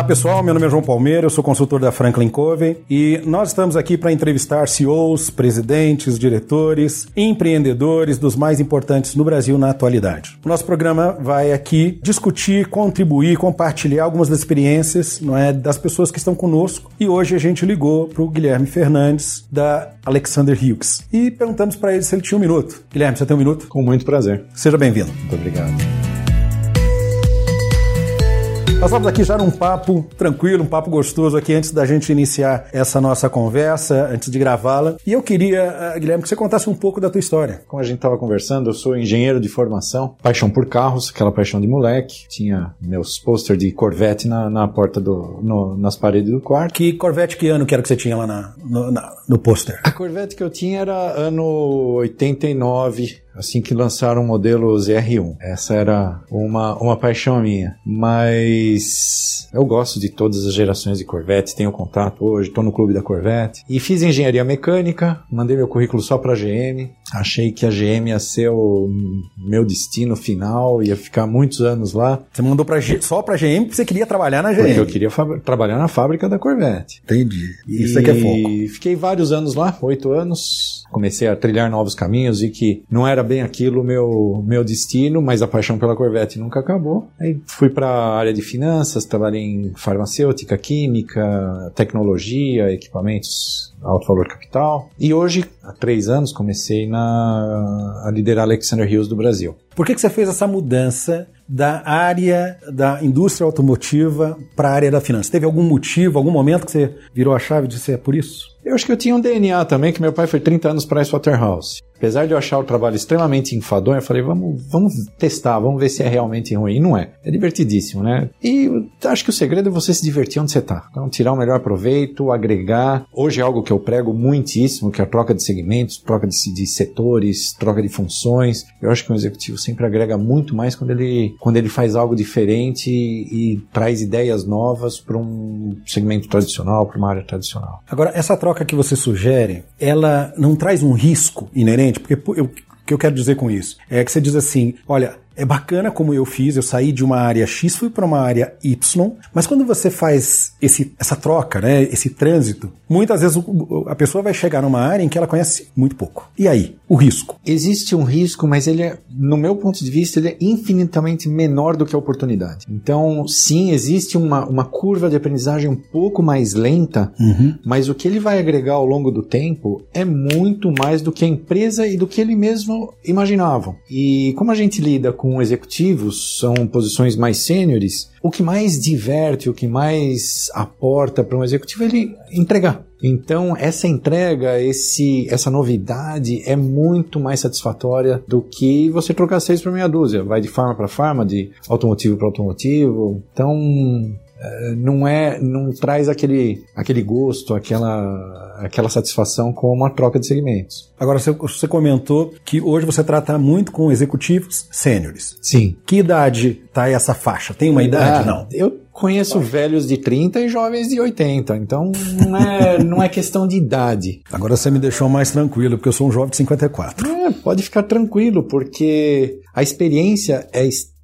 Olá pessoal, meu nome é João Palmeira, eu sou consultor da Franklin Covey e nós estamos aqui para entrevistar CEOs, presidentes, diretores, empreendedores dos mais importantes no Brasil na atualidade. O nosso programa vai aqui discutir, contribuir, compartilhar algumas das experiências não é, das pessoas que estão conosco e hoje a gente ligou para o Guilherme Fernandes da Alexander Hughes e perguntamos para ele se ele tinha um minuto. Guilherme, você tem um minuto? Com muito prazer. Seja bem-vindo. Muito obrigado. Nós vamos aqui já num papo tranquilo, um papo gostoso aqui antes da gente iniciar essa nossa conversa, antes de gravá-la. E eu queria, eh, Guilherme, que você contasse um pouco da tua história. Como a gente estava conversando, eu sou engenheiro de formação, paixão por carros, aquela paixão de moleque. Tinha meus pôster de Corvette na, na porta do, no, nas paredes do quarto. Que Corvette que ano que era que você tinha lá na, no, na, no pôster? A Corvette que eu tinha era ano 89, assim que lançaram o modelo ZR1. Essa era uma, uma paixão minha. Mas eu gosto de todas as gerações de Corvette, tenho contato hoje, estou no clube da Corvette. E fiz engenharia mecânica, mandei meu currículo só para GM. Achei que a GM ia ser o meu destino final, ia ficar muitos anos lá. Você mandou pra, só para a GM porque você queria trabalhar na GM? Porque eu queria trabalhar na fábrica da Corvette. Entendi. Isso é que é foco. E fiquei vários anos lá, oito anos. Comecei a trilhar novos caminhos e que não era bem aquilo meu meu destino, mas a paixão pela Corvette nunca acabou. Aí fui para a área de finanças, trabalhei em farmacêutica, química, tecnologia, equipamentos alto valor capital. E hoje, há três anos, comecei na, a liderar Alexander Hills do Brasil. Por que, que você fez essa mudança da área da indústria automotiva para a área da finança? Teve algum motivo, algum momento que você virou a chave de ser por isso? Eu acho que eu tinha um DNA também, que meu pai foi 30 anos para Pricewaterhouse. Apesar de eu achar o trabalho extremamente enfadonho, eu falei, vamos, vamos testar, vamos ver se é realmente ruim. E não é. É divertidíssimo, né? E acho que o segredo é você se divertir onde você está. Então, tirar o melhor proveito, agregar. Hoje é algo que eu prego muitíssimo, que é a troca de segmentos, troca de, de setores, troca de funções. Eu acho que um executivo sempre agrega muito mais quando ele, quando ele faz algo diferente e, traz ideias novas para um segmento tradicional, para uma área tradicional. Agora, essa troca que você sugere, ela não traz um risco inerente porque eu, o que eu quero dizer com isso é que você diz assim: olha, é bacana como eu fiz, eu saí de uma área X, fui para uma área Y, mas quando você faz esse, essa troca, né, esse trânsito, muitas vezes a pessoa vai chegar numa área em que ela conhece muito pouco. E aí, o risco? Existe um risco, mas ele é, no meu ponto de vista, ele é infinitamente menor do que a oportunidade. Então, sim, existe uma, uma curva de aprendizagem um pouco mais lenta, uhum. mas o que ele vai agregar ao longo do tempo é muito mais do que a empresa e do que ele mesmo imaginava. E como a gente lida com com executivos, são posições mais sêniores, o que mais diverte, o que mais aporta para um executivo é ele entregar. Então, essa entrega, esse, essa novidade é muito mais satisfatória do que você trocar seis por meia dúzia. Vai de farma para farma, de automotivo para automotivo. Então, não é não traz aquele, aquele gosto, aquela, aquela satisfação com uma troca de segmentos. Agora você, você comentou que hoje você trata muito com executivos sêniores. Sim. Que idade está essa faixa? Tem uma idade? Ah, não. Eu conheço velhos de 30 e jovens de 80, então não é, não é questão de idade. Agora você me deixou mais tranquilo, porque eu sou um jovem de 54. É, pode ficar tranquilo, porque a experiência é extremamente.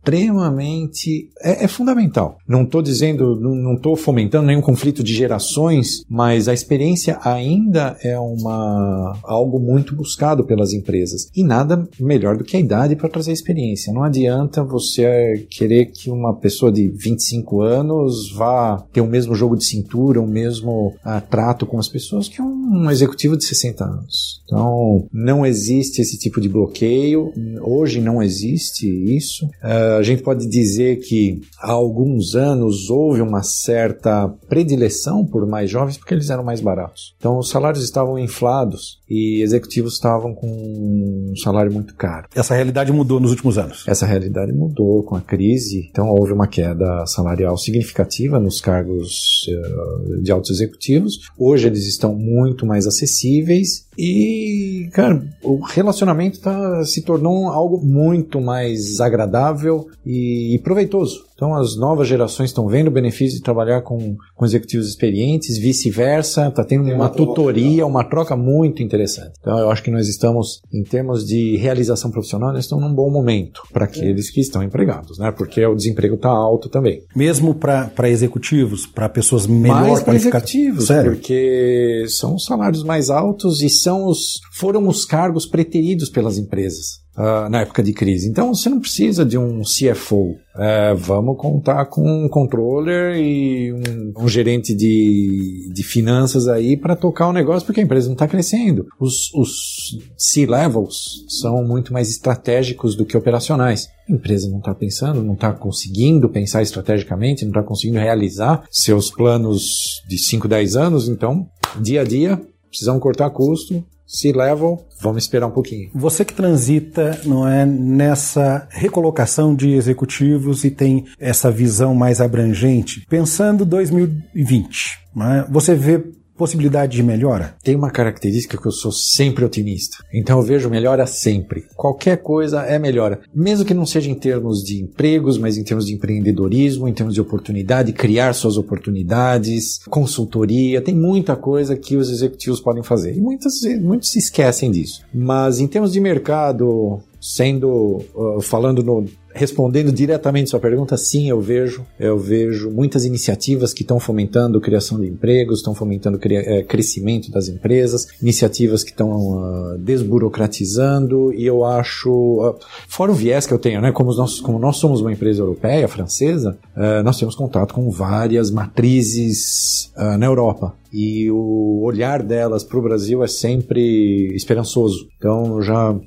É, é fundamental. Não estou dizendo, não estou fomentando nenhum conflito de gerações, mas a experiência ainda é uma algo muito buscado pelas empresas. E nada melhor do que a idade para trazer experiência. Não adianta você querer que uma pessoa de 25 anos vá ter o mesmo jogo de cintura, o mesmo uh, trato com as pessoas que um executivo de 60 anos. Então, não existe esse tipo de bloqueio. Hoje não existe isso. Uh, a gente pode dizer que há alguns anos houve uma certa predileção por mais jovens porque eles eram mais baratos. Então os salários estavam inflados e executivos estavam com um salário muito caro. Essa realidade mudou nos últimos anos? Essa realidade mudou com a crise. Então houve uma queda salarial significativa nos cargos uh, de altos executivos. Hoje eles estão muito muito mais acessíveis e, cara, o relacionamento tá, se tornou algo muito mais agradável e, e proveitoso. Então, as novas gerações estão vendo o benefício de trabalhar com, com executivos experientes, vice-versa, está tendo uma tutoria, uma troca muito interessante. Então, eu acho que nós estamos, em termos de realização profissional, nós estamos num bom momento para aqueles que estão empregados, né? Porque o desemprego está alto também. Mesmo para executivos, para pessoas melhor mais qualificadas? executivos, Sério? porque são os salários mais altos e são os, foram os cargos preteridos pelas empresas. Uh, na época de crise. Então você não precisa de um CFO. Uh, vamos contar com um controller e um, um gerente de, de finanças aí para tocar o negócio, porque a empresa não está crescendo. Os, os C-levels são muito mais estratégicos do que operacionais. A empresa não está pensando, não está conseguindo pensar estrategicamente, não está conseguindo realizar seus planos de 5, 10 anos, então, dia a dia, precisamos cortar custo, C-level, vamos esperar um pouquinho. Você que transita, não é, nessa recolocação de executivos e tem essa visão mais abrangente, pensando 2020, não é? você vê possibilidade de melhora? Tem uma característica que eu sou sempre otimista. Então eu vejo melhora sempre. Qualquer coisa é melhora. Mesmo que não seja em termos de empregos, mas em termos de empreendedorismo, em termos de oportunidade, criar suas oportunidades, consultoria. Tem muita coisa que os executivos podem fazer. E muitas, muitos se esquecem disso. Mas em termos de mercado, sendo uh, falando no respondendo diretamente sua pergunta, sim, eu vejo. Eu vejo muitas iniciativas que estão fomentando criação de empregos, estão fomentando é, crescimento das empresas, iniciativas que estão uh, desburocratizando, e eu acho, uh, fora o viés que eu tenho, né, como, nós, como nós somos uma empresa europeia, francesa, uh, nós temos contato com várias matrizes na Europa e o olhar delas para o Brasil é sempre esperançoso. Então, já uh,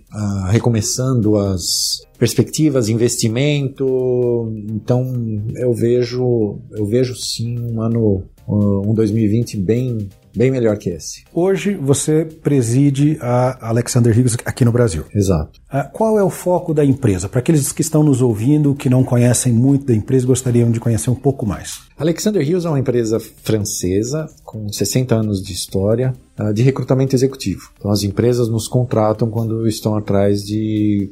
recomeçando as perspectivas, investimento, então eu vejo, eu vejo sim um ano, um 2020 bem bem melhor que esse. Hoje você preside a Alexander Hughes aqui no Brasil. Exato. Ah, qual é o foco da empresa? Para aqueles que estão nos ouvindo, que não conhecem muito da empresa, gostariam de conhecer um pouco mais. Alexander Hughes é uma empresa francesa com 60 anos de história uh, de recrutamento executivo. Então as empresas nos contratam quando estão atrás de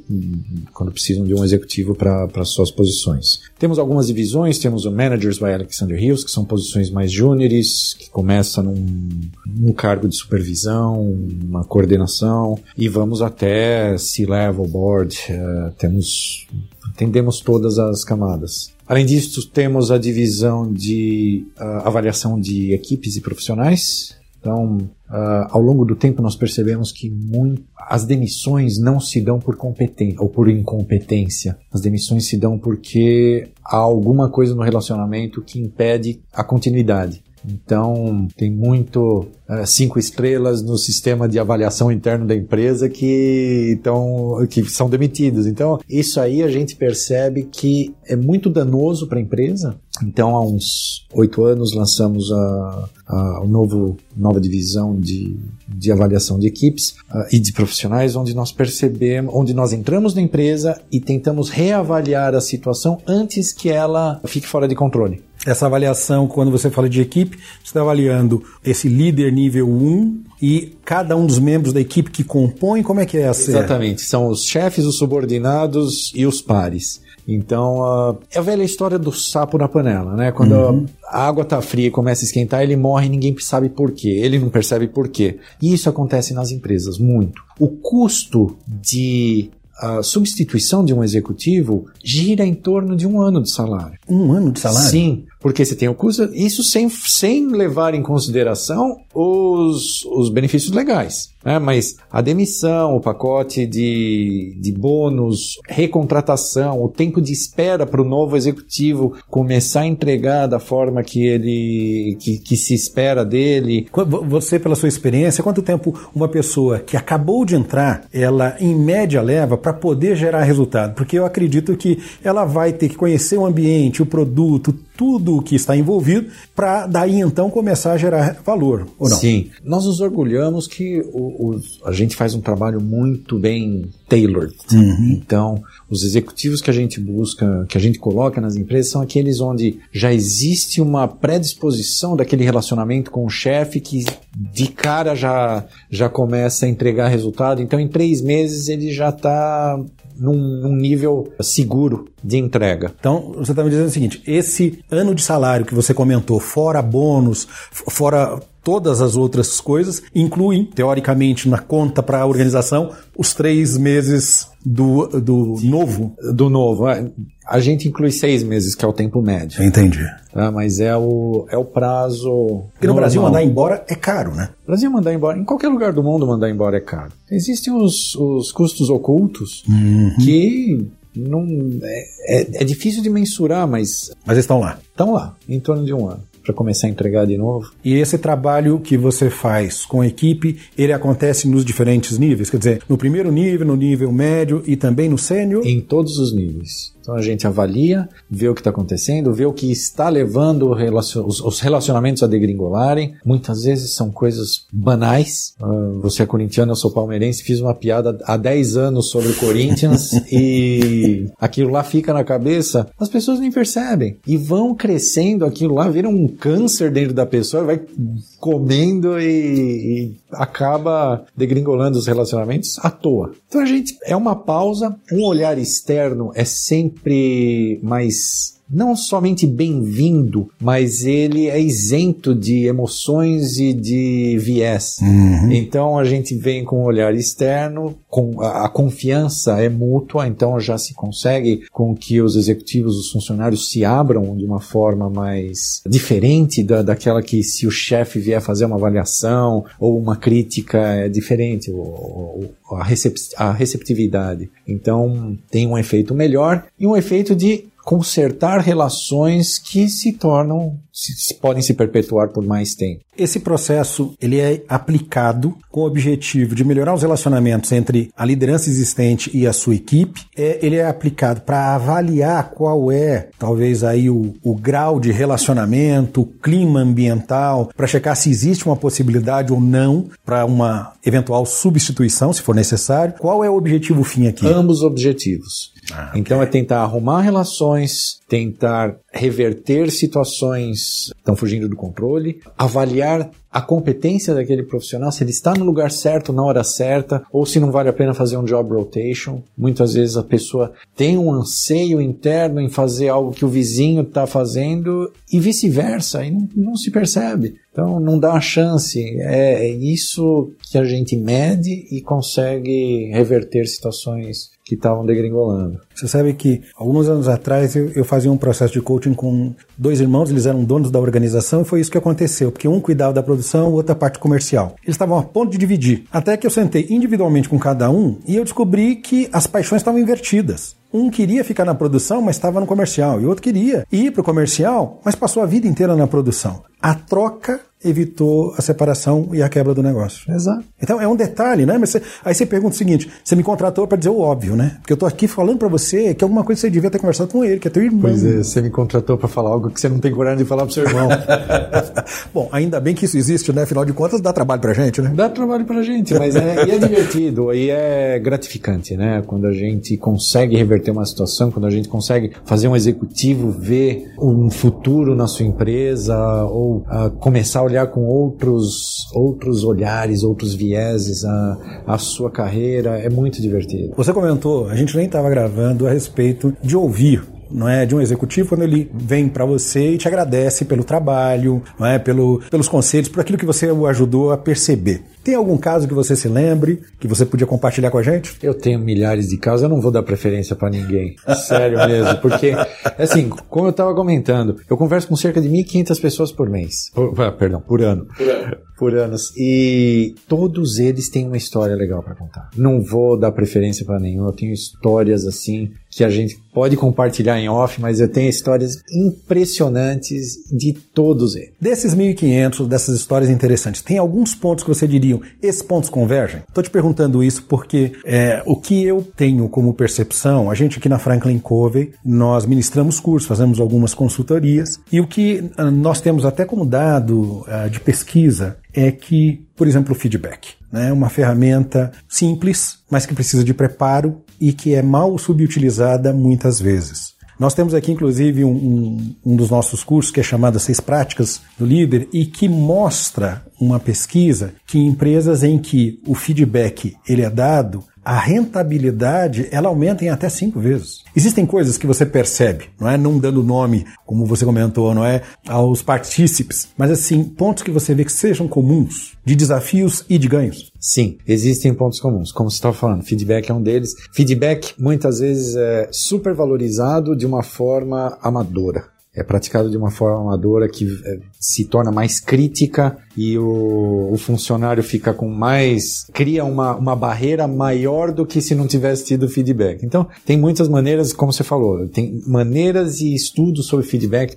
quando precisam de um executivo para suas posições. Temos algumas divisões, temos o Managers by Alexander Hughes, que são posições mais júniores, que começa num, num cargo de supervisão, uma coordenação e vamos até C-level board, uh, temos atendemos todas as camadas. Além disso, temos a divisão de uh, avaliação de equipes e profissionais. Então, uh, ao longo do tempo, nós percebemos que muito, as demissões não se dão por competência ou por incompetência. As demissões se dão porque há alguma coisa no relacionamento que impede a continuidade. Então, tem muito uh, cinco estrelas no sistema de avaliação interno da empresa que, tão, que são demitidos. Então, isso aí a gente percebe que é muito danoso para a empresa. Então, há uns oito anos, lançamos a, a, a novo, nova divisão de, de avaliação de equipes uh, e de profissionais, onde nós percebemos, onde nós entramos na empresa e tentamos reavaliar a situação antes que ela fique fora de controle. Essa avaliação, quando você fala de equipe, você está avaliando esse líder nível 1 e cada um dos membros da equipe que compõe, como é que é essa? Exatamente, são os chefes, os subordinados e os pares. Então, uh, é a velha história do sapo na panela, né? Quando uhum. a água tá fria e começa a esquentar, ele morre e ninguém sabe por quê. Ele não percebe por quê. E isso acontece nas empresas, muito. O custo de a substituição de um executivo gira em torno de um ano de salário. Um ano de salário? Sim, porque você tem o custo, isso sem, sem levar em consideração os, os benefícios legais. Né? Mas a demissão, o pacote de, de bônus, recontratação, o tempo de espera para o novo executivo começar a entregar da forma que ele que, que se espera dele. Você, pela sua experiência, quanto tempo uma pessoa que acabou de entrar, ela em média leva para poder gerar resultado? Porque eu acredito que ela vai ter que conhecer o ambiente, o produto, tudo o que está envolvido, para daí então começar a gerar valor, ou não? Sim. Nós nos orgulhamos que o, o, a gente faz um trabalho muito bem tailored. Uhum. Então, os executivos que a gente busca, que a gente coloca nas empresas, são aqueles onde já existe uma predisposição daquele relacionamento com o chefe que de cara já, já começa a entregar resultado. Então, em três meses, ele já está num, num, nível seguro de entrega. Então, você está me dizendo o seguinte: esse ano de salário que você comentou, fora bônus, fora todas as outras coisas, incluem, teoricamente, na conta para a organização, os três meses do, do novo. Do novo. É. A gente inclui seis meses, que é o tempo médio. Entendi. Tá, mas é o, é o prazo. Porque no. Brasil mandar embora é caro, né? No Brasil mandar embora, em qualquer lugar do mundo mandar embora é caro. Existem os, os custos ocultos uhum. que não é, é, é, difícil de mensurar, mas. Mas estão lá. Estão lá, em torno de um ano para começar a entregar de novo. E esse trabalho que você faz com a equipe, ele acontece nos diferentes níveis? Quer dizer, no primeiro nível, no nível médio e também no sênior? Em todos os níveis. Então a gente avalia, vê o que está acontecendo, vê o que está levando os relacionamentos a degringolarem. Muitas vezes são coisas banais. Uh, você é corintiano, eu sou palmeirense, fiz uma piada há 10 anos sobre o Corinthians e aquilo lá fica na cabeça, as pessoas nem percebem. E vão crescendo aquilo lá, vira um câncer dentro da pessoa, vai comendo e, e acaba degringolando os relacionamentos à toa. Então a gente é uma pausa, um olhar externo é sempre mais não somente bem-vindo, mas ele é isento de emoções e de viés. Uhum. Então a gente vem com um olhar externo, com a, a, confiança é mútua, então já se consegue com que os executivos, os funcionários se abram de uma forma mais diferente da, daquela que se o chefe vier fazer uma avaliação ou uma crítica é diferente, ou, ou a, a receptividade. Então tem um efeito melhor e um efeito de consertar relações que se tornam, se, podem se perpetuar por mais tempo. Esse processo ele é aplicado com o objetivo de melhorar os relacionamentos entre a liderança existente e a sua equipe. É, ele é aplicado para avaliar qual é, talvez aí o, o grau de relacionamento, o clima ambiental, para checar se existe uma possibilidade ou não para uma eventual substituição, se for necessário. Qual é o objetivo fim aqui? Ambos objetivos. Ah, okay. Então é tentar arrumar relações, tentar reverter situações que estão fugindo do controle, avaliar a competência daquele profissional, se ele está no lugar certo, na hora certa, ou se não vale a pena fazer um job rotation. Muitas vezes a pessoa tem um anseio interno em fazer algo que o vizinho está fazendo e vice-versa, e não, não, se percebe. Então não dá a chance. É, é isso que a gente mede e consegue reverter situações que estavam degringolando. Você sabe que alguns anos atrás eu, eu, fazia um processo de coaching com dois irmãos, eles eram donos da organização e foi isso que aconteceu, porque um cuidava da produção, outra parte comercial. Eles estavam a ponto de dividir. Até que eu sentei individualmente com cada um e eu descobri que as paixões estavam invertidas. Um queria ficar na produção, mas estava no comercial, e outro queria ir para o comercial, mas passou a vida inteira na produção. A troca evitou a separação e a quebra do negócio. Exato. Então é um detalhe, né? Mas você, aí você pergunta o seguinte: você me contratou para dizer o óbvio, né? Porque eu tô aqui falando para você que alguma coisa você devia ter conversado com ele, que é teu irmão. Pois é, você me contratou para falar algo que você não tem coragem de falar pro seu irmão. Bom, ainda bem que isso existe, né? Afinal de contas, dá trabalho pra gente, né? Dá trabalho pra gente, mas é, e é divertido, e é gratificante, né? Quando a gente consegue reverter uma situação, quando a gente consegue fazer um executivo ver um futuro na sua empresa ou uh, começar a olhar com outro outros, outros olhares, outros vieses a, a sua carreira. É muito divertido. Você comentou, a gente nem estava gravando a respeito de ouvir não é, de um executivo quando ele vem para você e te agradece pelo trabalho, não é, pelo, pelos conselhos, por aquilo que você o ajudou a perceber. Tem algum caso que você se lembre, que você podia compartilhar com a gente? Eu tenho milhares de casos, eu não vou dar preferência para ninguém. Sério mesmo, porque, assim, como eu estava comentando, eu converso com cerca de 1.500 pessoas por mês. Por, ah, perdão, por ano. Por ano. por anos. E todos eles têm uma história legal para contar. Não vou dar preferência para nenhum, eu tenho histórias assim que a gente pode compartilhar em off, mas eu tenho histórias impressionantes de todos eles. Desses 1.500, dessas histórias interessantes, tem alguns pontos que você diria, esses pontos convergem? Estou te perguntando isso porque é, o que eu tenho como percepção, a gente aqui na Franklin Covey, nós ministramos cursos, fazemos algumas consultorias, e o que ah, nós temos até como dado uh, de pesquisa é que, por exemplo, o feedback. Né, uma ferramenta simples, mas que precisa de preparo e que é mal subutilizada muitas vezes. Nós temos aqui, inclusive, um, um, um, dos nossos cursos que é chamado Seis Práticas do Líder e que mostra uma pesquisa que em empresas em que o feedback ele é dado, a rentabilidade ela aumenta em até cinco vezes. Existem coisas que você percebe, não é? Não dando nome, como você comentou, não é? Aos partícipes, mas assim, pontos que você vê que sejam comuns, de desafios e de ganhos. Sim, existem pontos comuns. Como você estava falando, feedback é um deles. Feedback muitas vezes é supervalorizado de uma forma amadora é praticado de uma forma amadora que é, se torna mais crítica e o, o, funcionário fica com mais. cria uma, uma barreira maior do que se não tivesse tido feedback. Então, tem muitas maneiras, como você falou, tem maneiras e estudos sobre feedback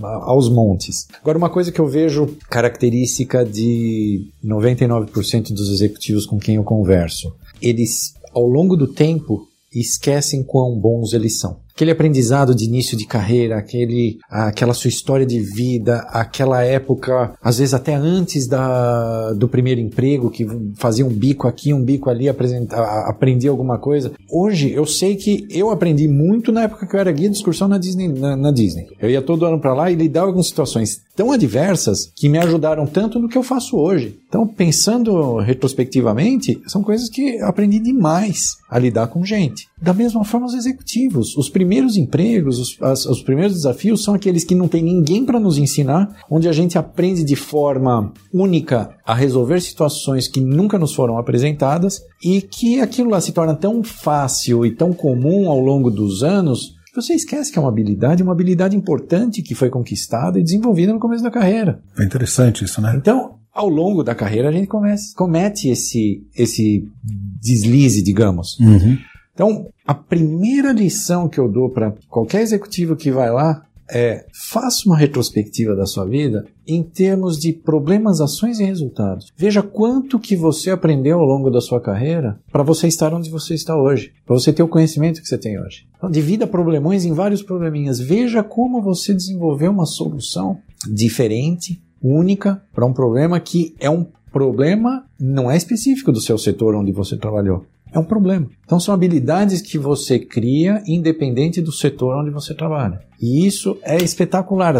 aos montes. Agora, uma coisa que eu vejo característica de 99% dos executivos com quem eu converso, eles, ao longo do tempo, esquecem quão bons eles são aquele aprendizado de início de carreira, aquele, aquela sua história de vida, aquela época, às vezes até antes da, do primeiro emprego, que fazia um bico aqui, um bico ali, aprendia alguma coisa. Hoje eu sei que eu aprendi muito na época que eu era guia de excursão na Disney. Na, na Disney. Eu ia todo ano para lá e lidava com situações tão adversas que me ajudaram tanto no que eu faço hoje. Então, pensando retrospectivamente, são coisas que aprendi demais a lidar com gente. Da mesma forma, os executivos. Os primeiros empregos, os, as, os primeiros desafios são aqueles que não tem ninguém para nos ensinar, onde a gente aprende de forma única a resolver situações que nunca nos foram apresentadas e que aquilo lá se torna tão fácil e tão comum ao longo dos anos você esquece que é uma habilidade, uma habilidade importante que foi conquistada e desenvolvida no começo da carreira. É interessante isso, né? Então, ao longo da carreira, a gente comece, comete esse, esse deslize, digamos. Uhum. Então, a primeira lição que eu dou para qualquer executivo que vai lá é faça uma retrospectiva da sua vida em termos de problemas, ações e resultados. Veja quanto que você aprendeu ao longo da sua carreira para você estar onde você está hoje, para você ter o conhecimento que você tem hoje. Então, divida problemões em vários probleminhas. Veja como você desenvolveu uma solução diferente, única para um problema que é um problema não é específico do seu setor onde você trabalhou é um problema. Então são habilidades que você cria independente do setor onde você trabalha. E isso é espetacular.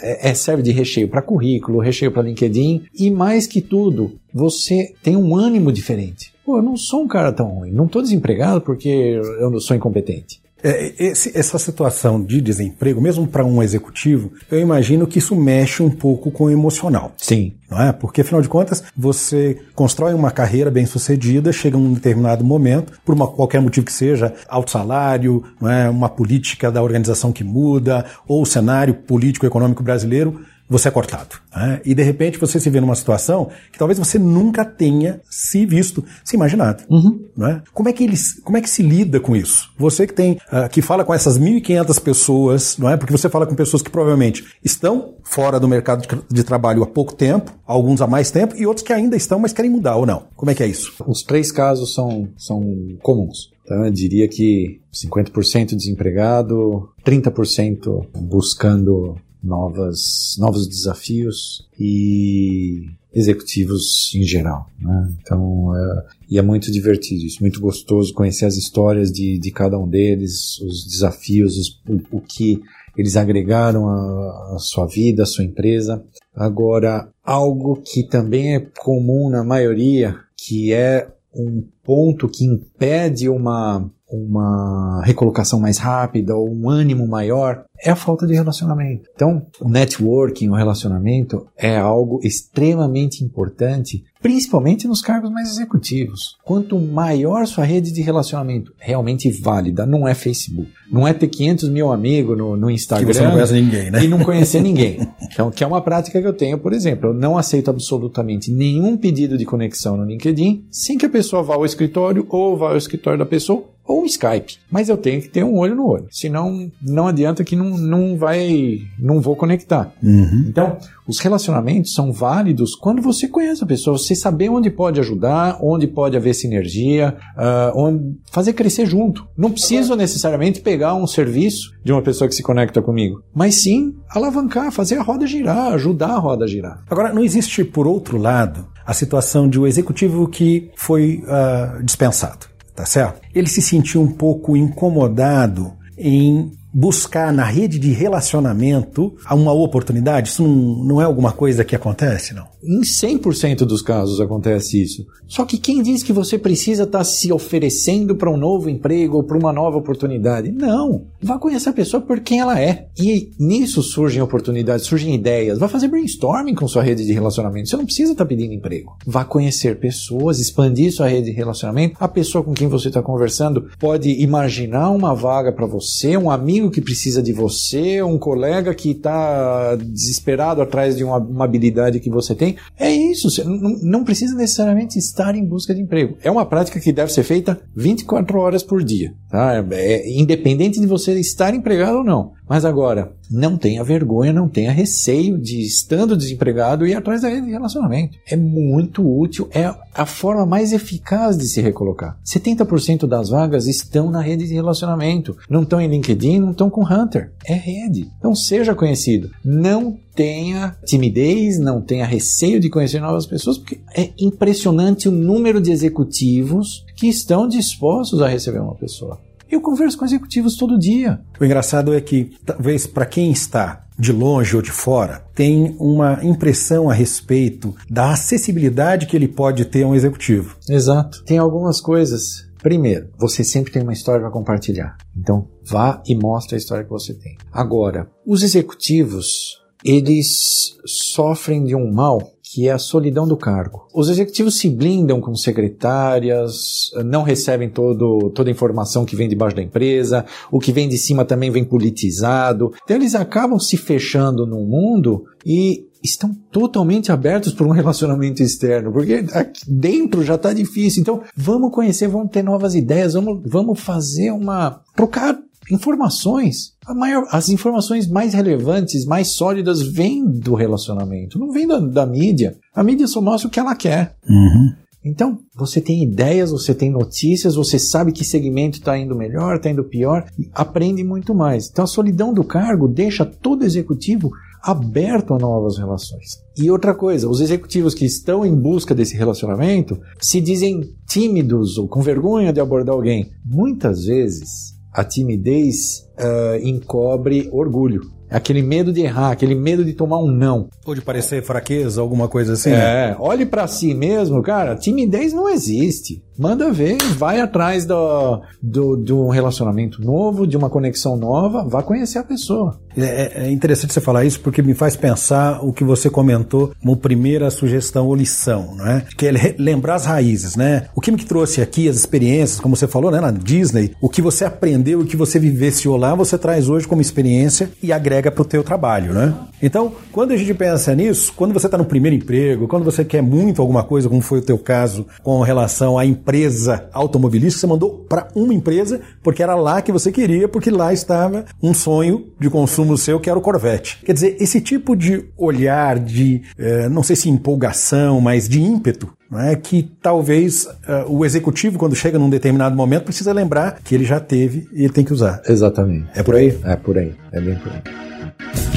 É, é, serve de recheio para currículo, recheio para LinkedIn e mais que tudo, você tem um ânimo diferente. Pô, eu não sou um cara tão ruim, não estou desempregado porque eu não sou incompetente. É, esse, essa situação de desemprego, mesmo para um executivo, eu imagino que isso mexe um pouco com o emocional. Sim. Não é? Porque, afinal de contas, você constrói uma carreira bem sucedida, chega um determinado momento, por uma, qualquer motivo que seja, alto salário, não é? uma política da organização que muda, ou o cenário político econômico brasileiro, você é cortado. Né? E de repente você se vê numa situação que talvez você nunca tenha se visto, se imaginado. Uhum. Né? Como, é que eles, como é que se lida com isso? Você que tem, uh, que fala com essas 1.500 pessoas, não é? Porque você fala com pessoas que provavelmente estão fora do mercado de, de trabalho há pouco tempo, alguns há mais tempo, e outros que ainda estão, mas querem mudar ou não. Como é que é isso? Os três casos são, são comuns. Então, eu diria que 50% desempregado, 30% buscando novas, novos desafios e executivos em geral. Né? Então, é, e é muito divertido isso, muito gostoso conhecer as histórias de, de cada um deles, os desafios, os, o, o, que eles agregaram à sua vida, à sua empresa. Agora, algo que também é comum na maioria, que é um ponto que impede uma uma recolocação mais rápida ou um ânimo maior, é a falta de relacionamento. Então, o networking, o relacionamento é algo extremamente importante, principalmente nos cargos mais executivos. Quanto maior sua rede de relacionamento realmente válida, não é Facebook, não é ter 500 mil amigos no, no Instagram que você não conhece ninguém, né? e não conhecer ninguém. Então, que é uma prática que eu tenho, por exemplo, eu não aceito absolutamente nenhum pedido de conexão no LinkedIn sem que a pessoa vá ao escritório ou vá ao escritório da pessoa ou Skype. Mas eu tenho que ter um olho no olho. Senão, não adianta que não, não vai. não vou conectar. Uhum. Então, os relacionamentos são válidos quando você conhece a pessoa, você saber onde pode ajudar, onde pode haver sinergia, uh, onde fazer crescer junto. Não preciso necessariamente pegar um serviço de uma pessoa que se conecta comigo, mas sim alavancar, fazer a roda girar, ajudar a roda a girar. Agora, não existe, por outro lado, a situação de um executivo que foi uh, dispensado tá certo? Ele se sentiu um pouco incomodado em buscar na rede de relacionamento uma oportunidade? Isso não, não é alguma coisa que acontece, não? Em 100% dos casos acontece isso. Só que quem diz que você precisa estar tá se oferecendo para um novo emprego ou para uma nova oportunidade? Não. Vá conhecer a pessoa por quem ela é. E nisso surgem oportunidades, surgem ideias. Vá fazer brainstorming com sua rede de relacionamento. Você não precisa estar tá pedindo emprego. Vá conhecer pessoas, expandir sua rede de relacionamento. A pessoa com quem você está conversando pode imaginar uma vaga para você, um amigo que precisa de você, um colega que está desesperado atrás de uma, uma habilidade que você tem é isso. Você não, precisa necessariamente estar em busca de emprego. É uma prática que deve ser feita 24 horas por dia. Tá? É, independente de você estar empregado ou não. Mas agora, não tenha vergonha, não tenha receio de, estando desempregado, ir atrás da rede de relacionamento. É muito útil, é a forma mais eficaz de se recolocar. 70% das vagas estão na rede de relacionamento. Não estão em LinkedIn, não estão com Hunter. É rede. Então seja conhecido. Não tenha timidez, não tenha receio de conhecer novas pessoas, porque é impressionante o número de executivos que estão dispostos a receber uma pessoa. Eu converso com executivos todo dia. O engraçado é que, talvez para quem está de longe ou de fora, tem uma impressão a respeito da acessibilidade que ele pode ter a um executivo. Exato. Tem algumas coisas. Primeiro, você sempre tem uma história para compartilhar. Então, vá e mostre a história que você tem. Agora, os executivos, eles sofrem de um mal que é a solidão do cargo. Os executivos se blindam com secretárias, não recebem todo, toda a informação que vem debaixo da empresa, o que vem de cima também vem politizado. Então eles acabam se fechando no mundo e estão totalmente abertos para um relacionamento externo, porque aqui dentro já está difícil. Então, vamos conhecer, vamos ter novas ideias, vamos, vamos fazer uma. trocar informações. Maior, as informações mais relevantes, mais sólidas, vêm do relacionamento, não vêm da, da, mídia. A mídia só mostra o que ela quer. Uhum. Então, você tem ideias, você tem notícias, você sabe que segmento está indo melhor, está indo pior, e aprende muito mais. Então, a solidão do cargo deixa todo executivo aberto a novas relações. E outra coisa, os executivos que estão em busca desse relacionamento se dizem tímidos ou com vergonha de abordar alguém. Muitas vezes, a timidez uh, encobre orgulho. Aquele medo de errar, aquele medo de tomar um não. Ou de parecer fraqueza, alguma coisa assim. É, olhe para si mesmo, cara. Timidez não existe. Manda ver, vai atrás do, do, um relacionamento novo, de uma conexão nova, vá conhecer a pessoa. É, é, interessante você falar isso porque me faz pensar o que você comentou como primeira sugestão ou lição, né? Que é lembrar as raízes, né? O que me trouxe aqui, as experiências, como você falou, né, na Disney, o que você aprendeu o que você vivenciou lá, você traz hoje como experiência e agrega para o teu trabalho, né? Então, quando a gente pensa nisso, quando você está no primeiro emprego, quando você quer muito alguma coisa, como foi o teu caso com relação à empresa automobilística, você mandou para uma empresa porque era lá que você queria, porque lá estava um sonho de consumo seu que era o Corvette. Quer dizer, esse tipo de olhar de, eh, não sei se empolgação, mas de ímpeto, é que talvez uh, o executivo, quando chega num determinado momento, precisa lembrar que ele já teve e ele tem que usar. Exatamente. É por aí? É por aí. É bem por aí.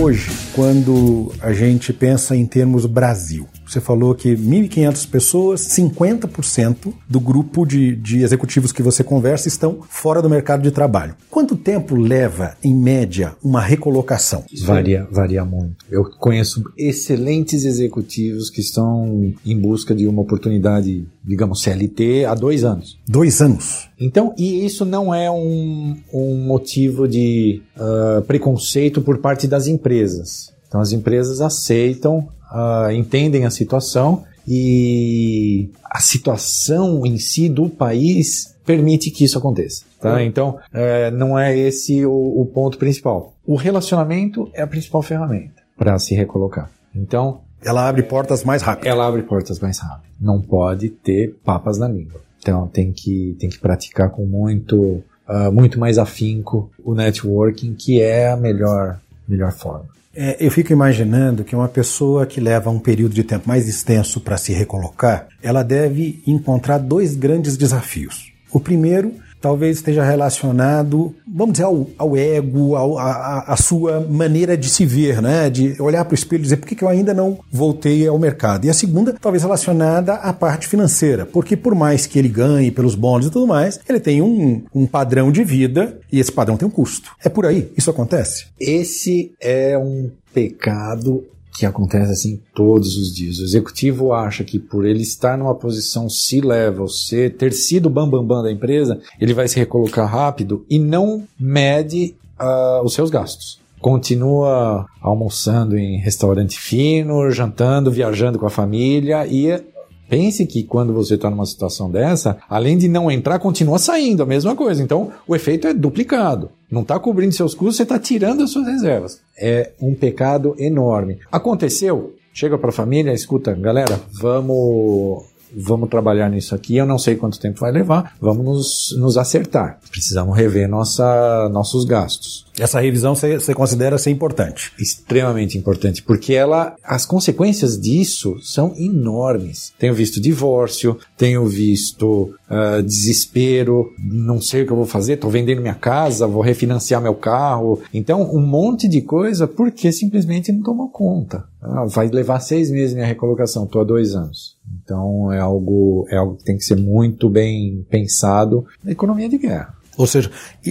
Hoje, quando a gente pensa em termos Brasil, Você falou que 1.500 pessoas, 50% do grupo de, de executivos que você conversa estão fora do mercado de trabalho. Quanto tempo leva, em média, uma recolocação? Varia, varia muito. Eu conheço excelentes executivos que estão em busca de uma oportunidade, digamos, CLT há dois anos. Dois anos. Então, e isso não é um, um motivo de uh, preconceito por parte das empresas. Então, as empresas aceitam, uh, entendem a situação e a situação em si do país permite que isso aconteça. Tá? Então, é, não é esse o, o ponto principal. O relacionamento é a principal ferramenta para se recolocar. Então, ela abre portas mais rápido. Ela abre portas mais rápido. Não pode ter papas na língua. Então tem que, tem que praticar com muito, uh, muito mais afinco o networking, que é a melhor, melhor forma. É, eu fico imaginando que uma pessoa que leva um período de tempo mais extenso para se recolocar, ela deve encontrar dois grandes desafios. O primeiro talvez esteja relacionado, vamos dizer, ao, ao ego, ao, a, a, sua maneira de se ver, né? de olhar para o espelho e dizer por que, que eu ainda não voltei ao mercado. E a segunda, talvez relacionada à parte financeira, porque por mais que ele ganhe pelos bônus e tudo mais, ele tem um, um padrão de vida e esse padrão tem um custo. É por aí? Isso acontece? Esse é um pecado que acontece assim todos os dias. O executivo acha que por ele estar numa posição C-level, ser, ter sido bambambam bam, bam da empresa, ele vai se recolocar rápido e não mede uh, os seus gastos. Continua almoçando em restaurante fino, jantando, viajando com a família e Pense que quando você está numa situação dessa, além de não entrar, continua saindo a mesma coisa. Então, o efeito é duplicado. Não está cobrindo seus custos, você está tirando as suas reservas. É um pecado enorme. Aconteceu? Chega para a família, escuta, galera, vamos vamos trabalhar nisso aqui, eu não sei quanto tempo vai levar, vamos nos, nos acertar. Precisamos rever nossa, nossos gastos. Essa revisão você, considera ser importante? Extremamente importante, porque ela, as consequências disso são enormes. Tenho visto divórcio, tenho visto uh, desespero, não sei o que eu vou fazer, estou vendendo minha casa, vou refinanciar meu carro. Então, um monte de coisa porque simplesmente não tomou conta. Ah, vai levar seis meses minha recolocação, estou há dois anos. Então é algo, é algo que tem que ser muito bem pensado na economia de guerra. Ou seja,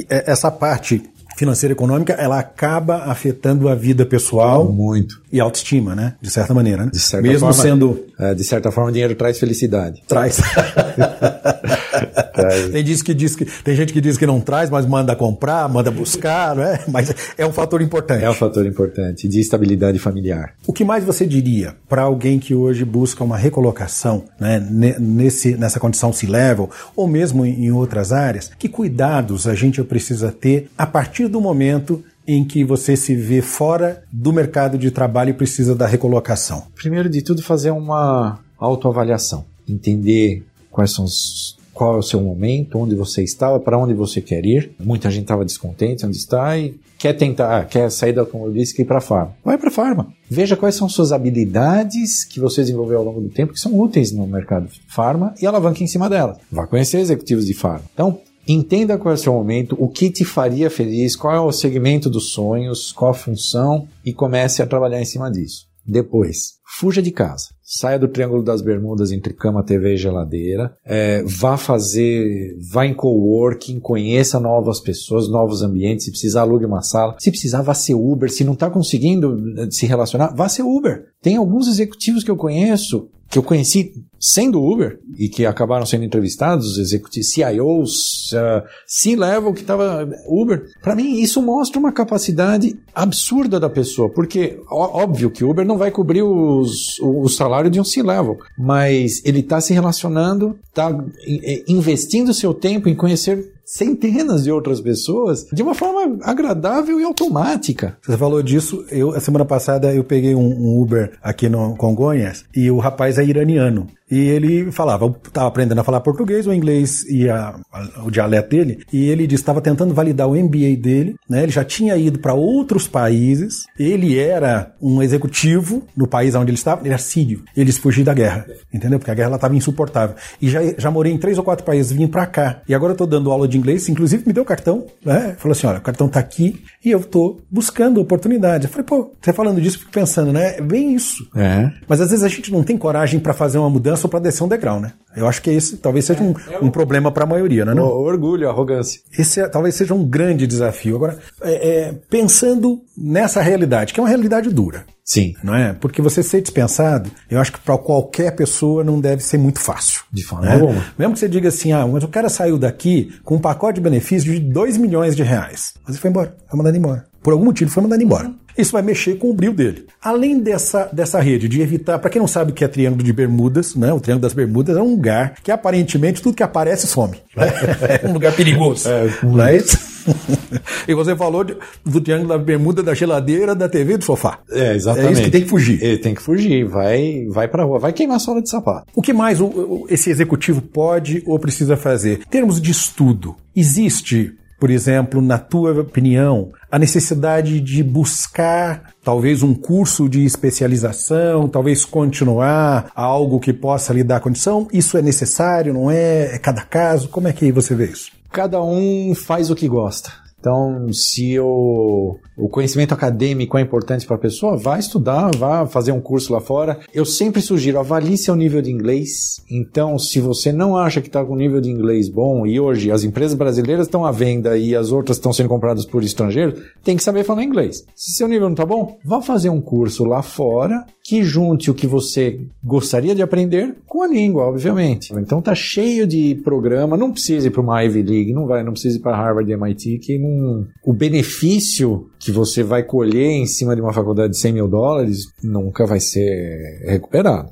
é, essa parte financeira econômica, ela acaba afetando a vida pessoal muito e autoestima, né? De certa maneira, né? De certa Mesmo forma, sendo é, de certa forma, o dinheiro traz felicidade. Traz. traz. Tem, diz que diz que tem gente que diz que não traz, mas manda comprar, manda buscar, né? Mas é um fator importante. É um fator importante de estabilidade familiar. O que mais você diria para alguém que hoje busca uma recolocação, né? Nesse nessa condição C-level ou mesmo em outras áreas? Que cuidados a gente precisa ter a partir do momento em que você se vê fora do mercado de trabalho e precisa da recolocação? Primeiro de tudo, fazer uma autoavaliação, entender quais são os qual é o seu momento, onde você estava, para onde você quer ir. Muita gente estava descontente onde está e quer tentar, ah, quer sair da automobilística e ir para a farma. Vai para a farma. Veja quais são suas habilidades que você desenvolveu ao longo do tempo que são úteis no mercado farma e alavanque em cima delas. Vá conhecer executivos de farma. Então, Entenda qual é o seu momento, o que te faria feliz, qual é o segmento dos sonhos, qual a função e comece a trabalhar em cima disso. Depois, fuja de casa. Saia do Triângulo das Bermudas entre cama, TV e geladeira. É, vá fazer, vá em coworking, conheça novas pessoas, novos ambientes. Se precisar, alugue uma sala. Se precisar, vá ser Uber. Se não está conseguindo eh, se relacionar, vá ser Uber. Tem alguns executivos que eu conheço que eu conheci sendo Uber e que acabaram sendo entrevistados, executivos, CIOs, uh, C-level que estava Uber. Para mim, isso mostra uma capacidade absurda da pessoa, porque óbvio que Uber não vai cobrir os, o salário de um C-level, mas ele está se relacionando, está investindo seu tempo em conhecer centenas de outras pessoas de uma forma agradável e automática. Você falou disso, eu a semana passada eu peguei um, um Uber aqui no Congonhas e o rapaz é iraniano. E ele falava, estava aprendendo a falar português, o inglês e a, a, o dialeto dele, e ele disse estava tentando validar o MBA dele, né? Ele já tinha ido para outros países, ele era um executivo no país onde ele estava, ele era sírio, eles fugiram da guerra, entendeu? Porque a guerra estava insuportável. E já, já morei em três ou quatro países, vim para cá. E agora eu estou dando aula de inglês, inclusive me deu o cartão, né? Falou assim: olha, o cartão tá aqui e eu tô buscando oportunidade. Eu falei, pô, você falando disso, eu fico pensando, né? É bem isso. É. Mas às vezes a gente não tem coragem para fazer uma mudança ou para descer um degrau, né? Eu acho que esse talvez seja um, um problema para a maioria, né? Não? O orgulho, arrogância. Esse é- talvez seja um grande desafio. Agora, é, é, pensando nessa realidade, que é uma realidade dura, Sim. não é? Porque você ser dispensado, eu acho que para qualquer pessoa não deve ser muito fácil. De forma né? alguma. Mesmo que você diga assim, ah, mas o cara saiu daqui com um pacote de benefícios de 2 milhões de reais. Mas ele foi embora, foi mandado embora. Por algum motivo foi mandado embora. Isso vai mexer com o brilho dele. Além dessa, dessa rede, de evitar, para quem não sabe o que é Triângulo de Bermudas, né? o Triângulo das Bermudas é um lugar que aparentemente tudo que aparece some. né? É um lugar perigoso. não é isso? e você falou de- do Triângulo da Bermuda, da geladeira, da TV e do sofá. É, exatamente. É isso que tem que fugir. Ele tem que fugir, vai, vai pra rua, vai queimar a sola de sapato. O que mais o- o- esse executivo pode ou precisa fazer? Em termos de estudo, existe, por exemplo, na tua opinião, a necessidade de buscar talvez um curso de especialização, talvez continuar algo que possa lhe dar condição? Isso é necessário, não é? É cada caso? Como é que você vê isso? Cada um faz o que gosta. Então, se o, o conhecimento acadêmico é importante para a pessoa, vá estudar, vá fazer um curso lá fora. Eu sempre sugiro, avalie seu nível de inglês. Então, se você não acha que está com nível de inglês bom, e hoje as empresas brasileiras estão à venda e as outras estão sendo compradas por estrangeiros, tem que saber falar inglês. Se seu nível não está bom, vá fazer um curso lá fora que junte o que você gostaria de aprender com a língua, obviamente. Então tá cheio de programa, não precisa ir para uma Ivy League, não vai, não precisa ir para Harvard e MIT, que não, o benefício que você vai colher em cima de uma faculdade de 100 mil dólares nunca vai ser recuperado.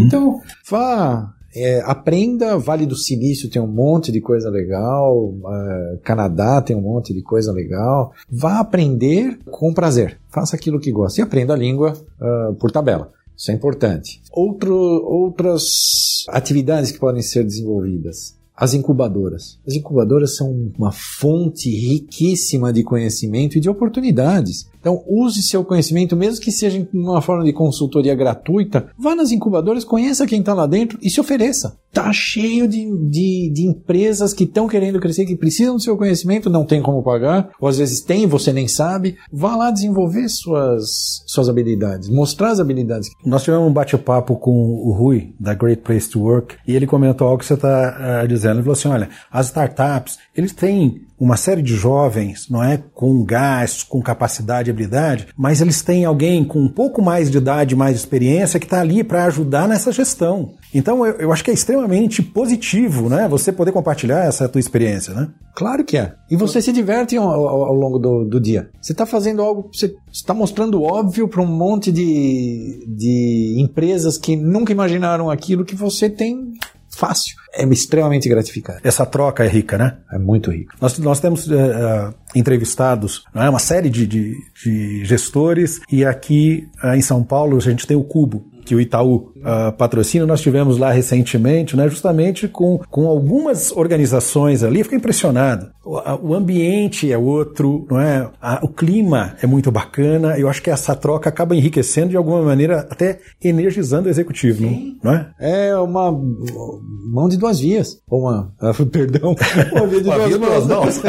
Então, vá, é, aprenda, Vale do Silício tem um monte de coisa legal, é, Canadá tem um monte de coisa legal. Vá aprender com prazer. Faça aquilo que gosta e aprenda a língua ah, por tabela. Isso é importante. Outro, outras atividades que podem ser desenvolvidas. As incubadoras. As incubadoras são uma fonte riquíssima de conhecimento e de oportunidades. Então, use seu conhecimento, mesmo que seja em uma forma de consultoria gratuita. Vá nas incubadoras, conheça quem está lá dentro e se ofereça. Tá cheio de, de, de empresas que estão querendo crescer, que precisam do seu conhecimento, não tem como pagar, ou às vezes tem você nem sabe. Vá lá desenvolver suas, suas habilidades, mostrar as habilidades. Nós tivemos um bate-papo com o Rui, da Great Place to Work, e ele comentou algo que você está dizendo. Ele falou assim: olha, as startups, eles têm uma série de jovens, não é, com gás, com capacidade e habilidade, mas eles têm alguém com um pouco mais de idade, mais experiência, que está ali para ajudar nessa gestão. Então, eu, eu acho que é extremamente positivo, né, você poder compartilhar essa tua experiência, né? Claro que é. E você se diverte ao, ao- ao longo do, do dia. Você está fazendo algo, você está mostrando óbvio para um monte de, de empresas que nunca imaginaram aquilo que você tem fácil. É extremamente gratificante. Essa troca é rica, né? É muito rico. Nós, nós temos eh, eh, entrevistados não é, uma série de, de- de gestores e aqui eh, em São Paulo a gente tem o Cubo, que o Itaú ah, patrocina. Nós tivemos lá recentemente, né, justamente com, com algumas organizações ali. Fiquei impressionado. O, a- o ambiente é outro, não é? A- o clima é muito bacana. Eu acho que essa troca acaba enriquecendo de alguma maneira, até energizando o executivo, não, não é? É uma mão de duas vias. Ou uma. perdão. Uma via de Uma duas via duas mãos.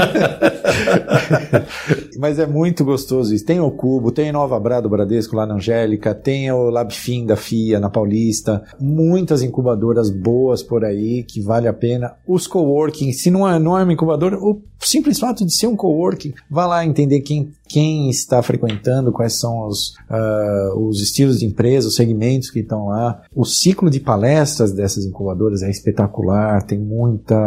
Mas é muito gostoso isso. Tem o Cubo, tem Nova Bra do Bradesco lá na Angélica, tem o Labfin da FIA na Paulista. Muitas incubadoras boas por aí que vale a pena. Os coworking, se não é, não é uma incubadora, o simples fato de ser um coworking, vá lá entender quem, quem está frequentando, quais são os, ah, os estilos de empresa, os segmentos que estão lá. O ciclo de palestras dessas incubadoras é espetacular, tem muita.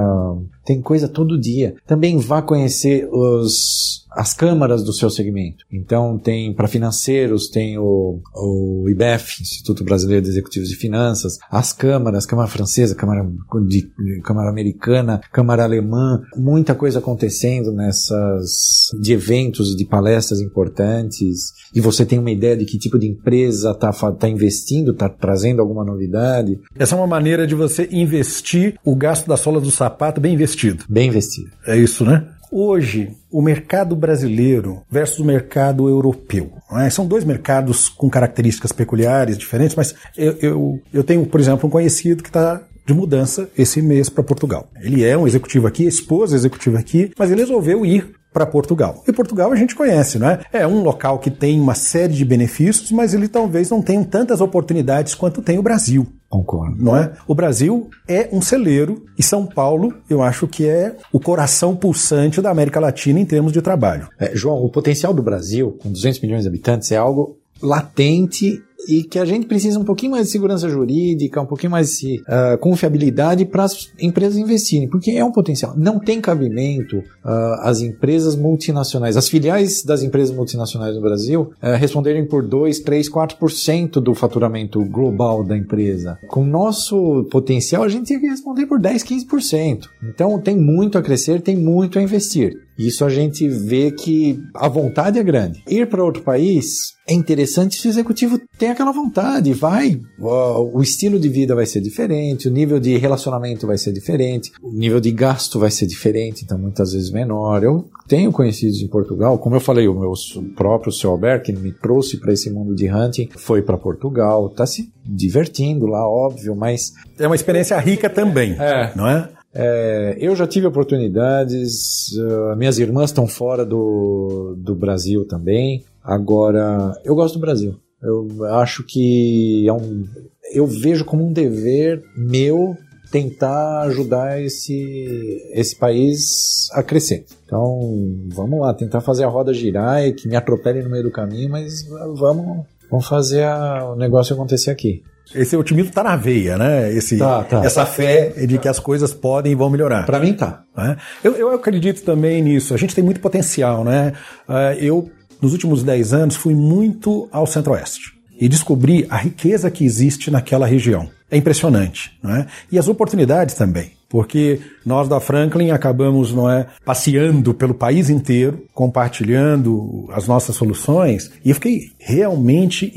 Tem coisa todo dia. Também vá conhecer os, as câmaras do seu segmento. Então, tem para financeiros, tem o, o IBEF, Instituto Brasileiro de Executivos de Finanças, as câmaras, Câmara Francesa, Câmara, de, Câmara Americana, Câmara Alemã, muita coisa acontecendo nessas de eventos, de palestras importantes, e você tem uma ideia de que tipo de empresa está tá investindo, está trazendo alguma novidade. Essa é uma maneira de você investir o gasto da sola do sapato bem investido. Bem investido. É isso, né? Hoje, o mercado brasileiro versus o mercado europeu. é? São dois mercados com características peculiares, diferentes, mas eu, eu, eu tenho, por exemplo, um conhecido que está de mudança esse mês para Portugal. Ele é um executivo aqui, esposa executivo aqui, mas ele resolveu ir para Portugal. E Portugal a gente conhece, não é? É um local que tem uma série de benefícios, mas ele talvez não tenha tantas oportunidades quanto tem o Brasil. Concordo. Não é? O Brasil é um celeiro e São Paulo, eu acho que é o coração pulsante da América Latina em termos de trabalho. É, João, o potencial do Brasil, com 200 milhões de habitantes, é algo latente e que a gente precisa um pouquinho mais de segurança jurídica, um pouquinho mais de uh, confiabilidade para as empresas investirem, porque é um potencial. Não tem cabimento uh, as empresas multinacionais, as filiais das empresas multinacionais no Brasil uh, responderem por 2, 3, 4% do faturamento global da empresa. Com o nosso potencial, a gente tem que responder por 10, 15%. Então tem muito a crescer, tem muito a investir. Isso a gente vê que a vontade é grande. Ir para outro país é interessante se o executivo tem aquela vontade, vai. O estilo de vida vai ser diferente, o nível de relacionamento vai ser diferente, o nível de gasto vai ser diferente, então muitas vezes menor. Eu tenho conhecidos em Portugal, como eu falei, o meu próprio seu Albert, que me trouxe para esse mundo de hunting, foi para Portugal, está se divertindo lá, óbvio, mas. É uma experiência rica também, é. não é? É, eu já tive oportunidades, uh, minhas irmãs estão fora do, do Brasil também. Agora, eu gosto do Brasil. Eu acho que é um, eu vejo como um dever meu tentar ajudar esse, esse país a crescer. Então, vamos lá, tentar fazer a roda girar e que me atropele no meio do caminho, mas vamos, vamos fazer a, o negócio acontecer aqui. Esse otimismo está na veia, né? Esse, tá, tá. Essa fé de que as coisas podem e vão melhorar. Para mim tá. É? Eu, eu acredito também nisso. A gente tem muito potencial, né? Uh, eu, nos últimos 10 anos, fui muito ao Centro-Oeste e descobri a riqueza que existe naquela região. É impressionante, não é? E as oportunidades também porque nós da Franklin acabamos não é, passeando pelo país inteiro, compartilhando as nossas soluções, e eu fiquei realmente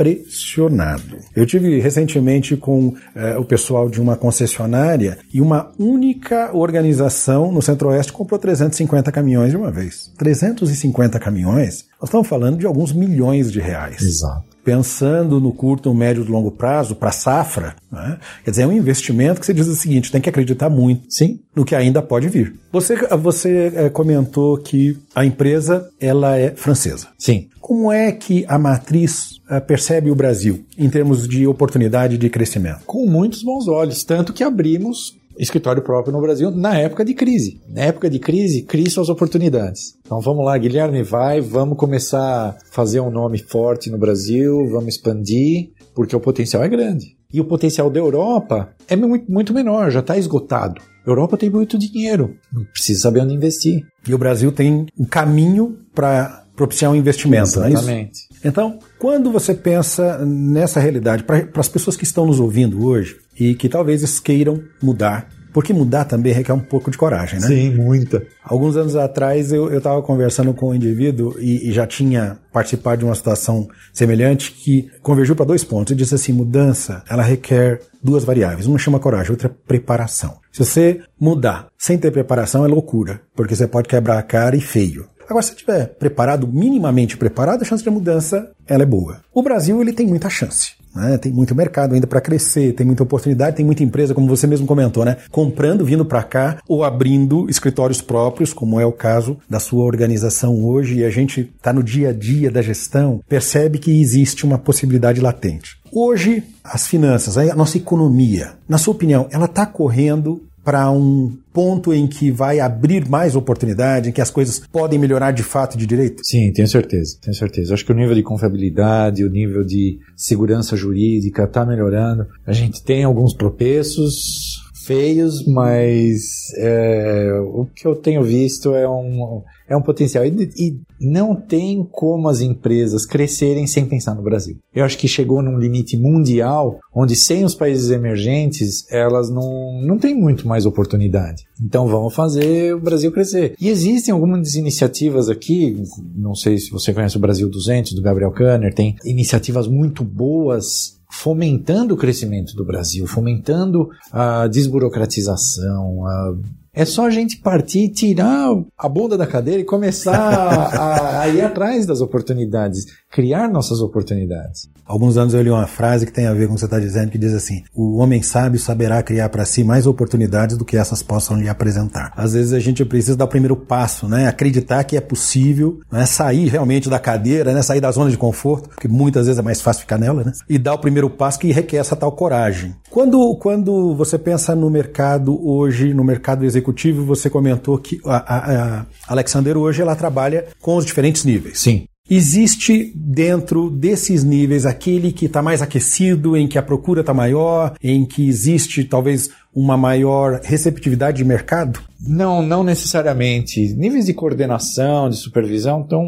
impressionado. Eu tive recentemente com eh, o pessoal de uma concessionária e uma única organização no Centro-Oeste comprou 350 caminhões de uma vez. 350 caminhões, nós estamos falando de alguns milhões de reais. Exato pensando no curto, médio e longo prazo, para safra, né? quer dizer, é um investimento que você diz o seguinte: tem que acreditar muito Sim. no que ainda pode vir. Você, você é, comentou que a empresa ela é francesa. Sim. Como é que a matriz é, percebe o Brasil em termos de oportunidade de crescimento? Com muitos bons olhos, tanto que abrimos escritório próprio no Brasil na época de crise. Na época de crise, crie suas oportunidades. Então vamos lá, Guilherme, vai, vamos começar a fazer um nome forte no Brasil, vamos expandir, porque o potencial é grande. E o potencial da Europa é muito menor, já está esgotado. A Europa tem muito dinheiro, não precisa saber onde investir. E o Brasil tem um caminho para propiciar um investimento, Exatamente. não é isso? Então, quando você pensa nessa realidade, para as pessoas que estão nos ouvindo hoje e que talvez queiram mudar, porque mudar também requer um pouco de coragem, né? Sim, muita. Alguns anos atrás eu estava conversando com um indivíduo e, e, já tinha participado de uma situação semelhante que convergiu para dois pontos. Ele disse assim: mudança, ela requer duas variáveis. Uma chama coragem, outra é preparação. Se você mudar sem ter preparação, é loucura, porque você pode quebrar a cara e feio. Agora, se estiver preparado, minimamente preparado, a chance de mudança ela é boa. O Brasil ele tem muita chance. Né? Tem muito mercado ainda para crescer, tem muita oportunidade, tem muita empresa, como você mesmo comentou, né? comprando, vindo para cá ou abrindo escritórios próprios, como é o caso da sua organização hoje, e a gente está no dia a dia da gestão, percebe que existe uma possibilidade latente. Hoje, as finanças, a nossa economia, na sua opinião, ela está correndo para um ponto em que vai abrir mais oportunidade, em que as coisas podem melhorar de fato de direito? Sim, tenho certeza, tenho certeza. Acho que o nível de confiabilidade, o nível de segurança jurídica está melhorando. A gente tem alguns tropeços feios, mas é, o que eu tenho visto é um, é um potencial. E, e, não tem como as empresas crescerem sem pensar no Brasil. Eu acho que chegou num limite mundial onde sem os países emergentes elas não, não têm muito mais oportunidade. Então vamos fazer o Brasil crescer. E existem algumas iniciativas aqui, não sei se você conhece o Brasil 200 do Gabriel Kanner, tem iniciativas muito boas fomentando o crescimento do Brasil, fomentando a desburocratização, a É só a gente partir, tirar a bunda da cadeira e começar a, a ir atrás das oportunidades, criar nossas oportunidades. Alguns anos eu li uma frase que tem a ver com o que você está dizendo, que diz assim: o homem sábio saberá criar para si mais oportunidades do que essas possam lhe apresentar. Às vezes a gente precisa dar o primeiro passo, né? Acreditar que é possível, né? sair realmente da cadeira, né? sair da zona de conforto, porque muitas vezes é mais fácil ficar nela, né? E dar o primeiro passo que requer essa tal coragem. Quando, quando você pensa no mercado hoje, no mercado executivo, você comentou que a, a, a Alexander hoje ela trabalha com os diferentes níveis. Sim. Existe dentro desses níveis aquele que está mais aquecido, em que a procura está maior, em que existe talvez uma maior receptividade de mercado? Não, não necessariamente. Níveis de coordenação, de supervisão, então,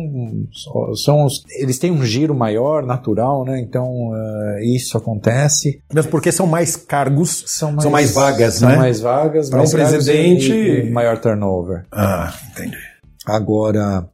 são os, eles têm um giro maior, natural, né? Então, uh, isso acontece. Mesmo porque são mais cargos, são mais, são mais vagas, são né? mais vagas, Para um presidente... e, e maior turnover. Ah, entendi. Agora,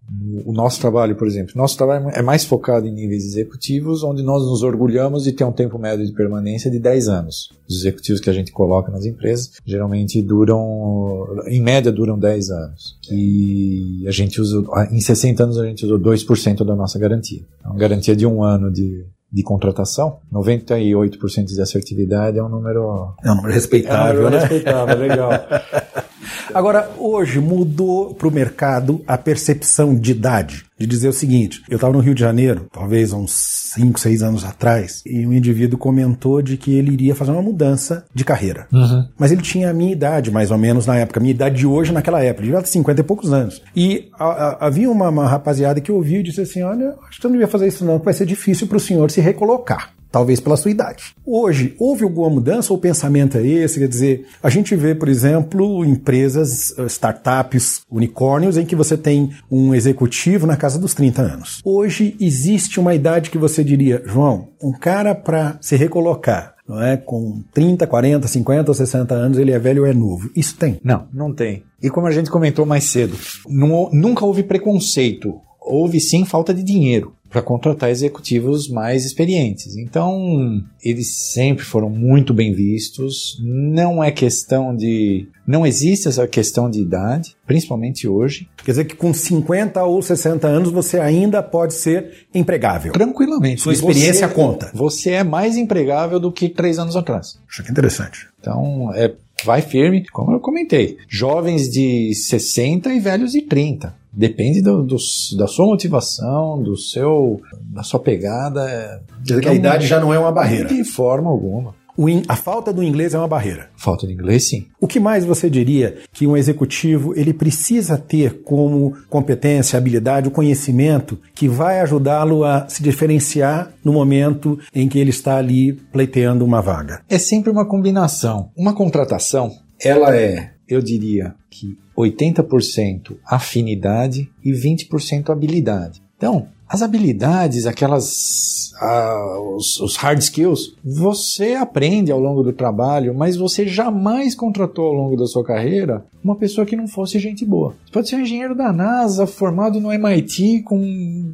o nosso trabalho, por exemplo, nosso trabalho é mais focado em níveis executivos, onde nós nos orgulhamos de ter um tempo médio de permanência de 10 anos. Os executivos que a gente coloca nas empresas geralmente duram, em média, duram 10 anos. E a gente usa, em 60 anos, a gente usou 2% da nossa garantia. É uma garantia de um ano de, de contratação, 98% de assertividade é um número. É um número respeitável, é um número né? respeitável, legal. Agora, hoje mudou para o mercado a percepção de idade. De dizer o seguinte: eu estava no Rio de Janeiro, talvez uns 5, 6 anos atrás, e um indivíduo comentou de que ele iria fazer uma mudança de carreira. Uhum. Mas ele tinha a minha idade, mais ou menos, na época. A minha idade de hoje, naquela época. Ele ter 50 e poucos anos. E a, a, havia uma, uma rapaziada que ouviu e disse assim: Olha, acho que você não devia fazer isso, não, que vai ser difícil para o senhor se recolocar talvez pela sua idade. Hoje, houve alguma mudança ou pensamento é esse? Quer dizer, a gente vê, por exemplo, empresas, eh, startups, unicórnios, em que você tem um executivo na casa dos 30 anos. Hoje, existe uma idade que você diria, João, um cara para se recolocar, não é? Com 30, 40, 50 ou 60 anos, ele é velho ou é novo. Isso tem? Não, não tem. E como a gente comentou mais cedo, não, nunca houve preconceito. Houve sim falta de dinheiro para contratar executivos mais experientes. Então, eles sempre foram muito bem vistos. Não é questão de. Não existe essa questão de idade, principalmente hoje. Quer dizer que com 50 ou 60 anos você ainda pode ser empregável. Tranquilamente. Sua experiência você, conta. Você é mais empregável do que três anos atrás. Acho que interessante. Então, é, vai firme, como eu comentei. Jovens de 60 e velhos de 30. Depende do, do, da sua motivação, do seu, da sua pegada. Quer dizer que a idade já não é uma barreira. De forma alguma. In, a falta do inglês é uma barreira. Falta de inglês, sim. O que mais você diria que um executivo ele precisa ter como competência, habilidade, o conhecimento que vai ajudá-lo a se diferenciar no momento em que ele está ali pleiteando uma vaga? É sempre uma combinação. Uma contratação, ela é, eu diria que 80% afinidade e 20% habilidade. Então, as habilidades, aquelas uh, os, os, hard skills, você aprende ao longo do trabalho, mas você jamais contratou ao longo da sua carreira uma pessoa que não fosse gente boa. Você pode ser um engenheiro da NASA, formado no MIT com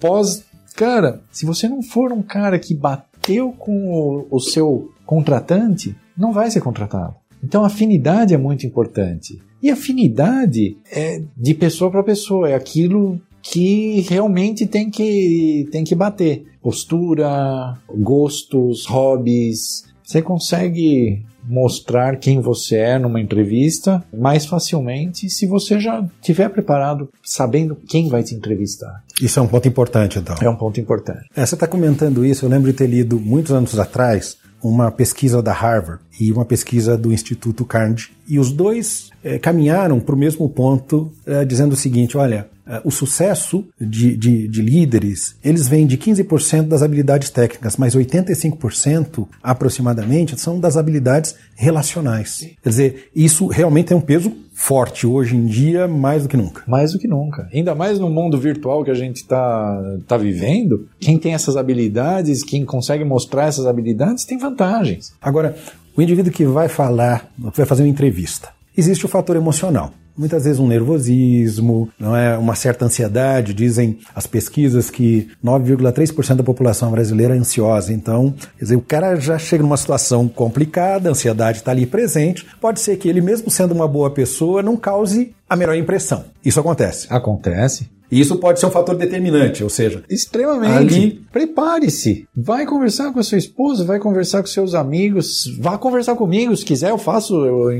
pós. Cara, se você não for um cara que bateu com o, o seu contratante, não vai ser contratado. Então, afinidade é muito importante. E afinidade é de pessoa para pessoa, é aquilo que realmente tem que, tem que bater. Postura, gostos, hobbies. Você consegue mostrar quem você é numa entrevista mais facilmente se você já tiver preparado, sabendo quem vai te entrevistar. Isso é um ponto importante, então. É um ponto importante. É, você está comentando isso, eu lembro de ter lido muitos anos atrás uma pesquisa da Harvard e uma pesquisa do Instituto Carnegie. E os dois é, caminharam para o mesmo ponto, é, dizendo o seguinte: olha, o sucesso de, de, de, líderes, eles vêm de 15% das habilidades técnicas, mas 85% aproximadamente são das habilidades relacionais. Quer dizer, isso realmente tem um peso forte hoje em dia, mais do que nunca. Mais do que nunca. Ainda mais no mundo virtual que a gente está tá vivendo, quem tem essas habilidades, quem consegue mostrar essas habilidades, tem vantagens. Agora, o indivíduo que vai falar, vai fazer uma entrevista, existe o fator emocional. Muitas vezes um nervosismo, não é uma certa ansiedade. Dizem as pesquisas que 9,3% da população brasileira é ansiosa. Então, quer dizer, o cara já chega numa situação complicada, a ansiedade está ali presente. Pode ser que ele, mesmo sendo uma boa pessoa, não cause a melhor impressão. Isso acontece. Acontece. E isso pode ser um fator determinante, ou seja, extremamente. Ali- Prepare-se. Vai conversar com a sua esposa, vai conversar com seus amigos, vá conversar comigo. Se quiser, eu faço. Eu,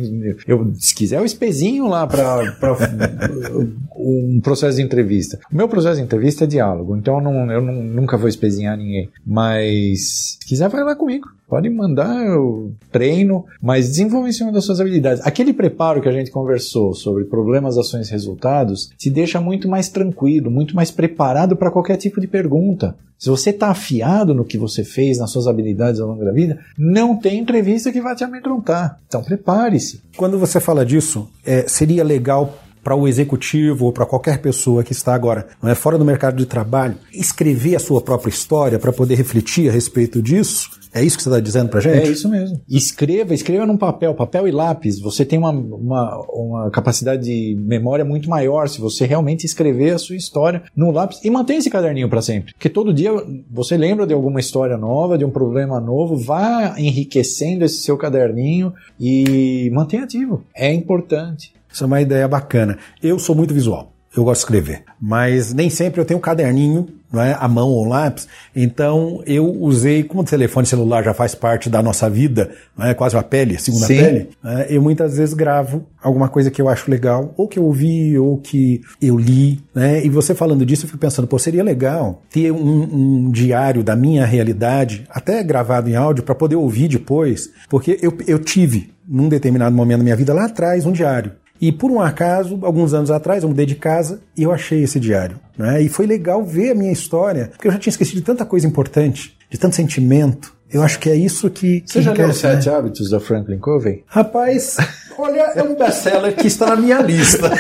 eu- se quiser, eu espezinho lá para um processo de entrevista. O meu processo de entrevista é diálogo, então eu, não, eu não- nunca vou espezinhar ninguém. Mas se quiser, vai lá comigo. Pode mandar, eu treino, mas desenvolva em cima das suas habilidades. Aquele preparo que a gente conversou sobre problemas, ações resultados te deixa muito mais tranquilo, muito mais preparado para qualquer tipo de pergunta. Se você está afiado no que você fez, nas suas habilidades ao longo da vida, não tem entrevista que vai te amedrontar. Então prepare-se. Quando você fala disso, é, seria legal para o executivo ou para qualquer pessoa que está agora é, fora do mercado de trabalho escrever a sua própria história para poder refletir a respeito disso? É isso que você está dizendo para gente? É isso mesmo. Escreva, escreva num papel, papel e lápis. Você tem uma, uma, uma capacidade de memória muito maior se você realmente escrever a sua história no lápis e mantenha esse caderninho para sempre. Porque todo dia você lembra de alguma história nova, de um problema novo, vá enriquecendo esse seu caderninho e mantenha ativo. É importante. Isso é uma ideia bacana. Eu sou muito visual. Eu gosto de escrever, mas nem sempre eu tenho um caderninho, não é, a mão ou um lápis. Então eu usei, como o telefone celular já faz parte da nossa vida, não é quase uma pele, segunda Sim. pele. né, eu muitas vezes gravo alguma coisa que eu acho legal, ou que eu ouvi, ou que eu li, né? E você falando disso, eu fico pensando, pô, seria legal ter um, um diário da minha realidade, até gravado em áudio, para poder ouvir depois, porque eu, eu tive num determinado momento da minha vida lá atrás um diário. E por um acaso, alguns anos atrás, eu mudei de casa e eu achei esse diário. Né? E foi legal ver a minha história, porque eu já tinha esquecido de tanta coisa importante, de tanto sentimento. Eu acho que é isso que. Você que já leu os Sete né? Hábitos da Franklin Covey? Rapaz, olha, é um best-seller que está na minha lista.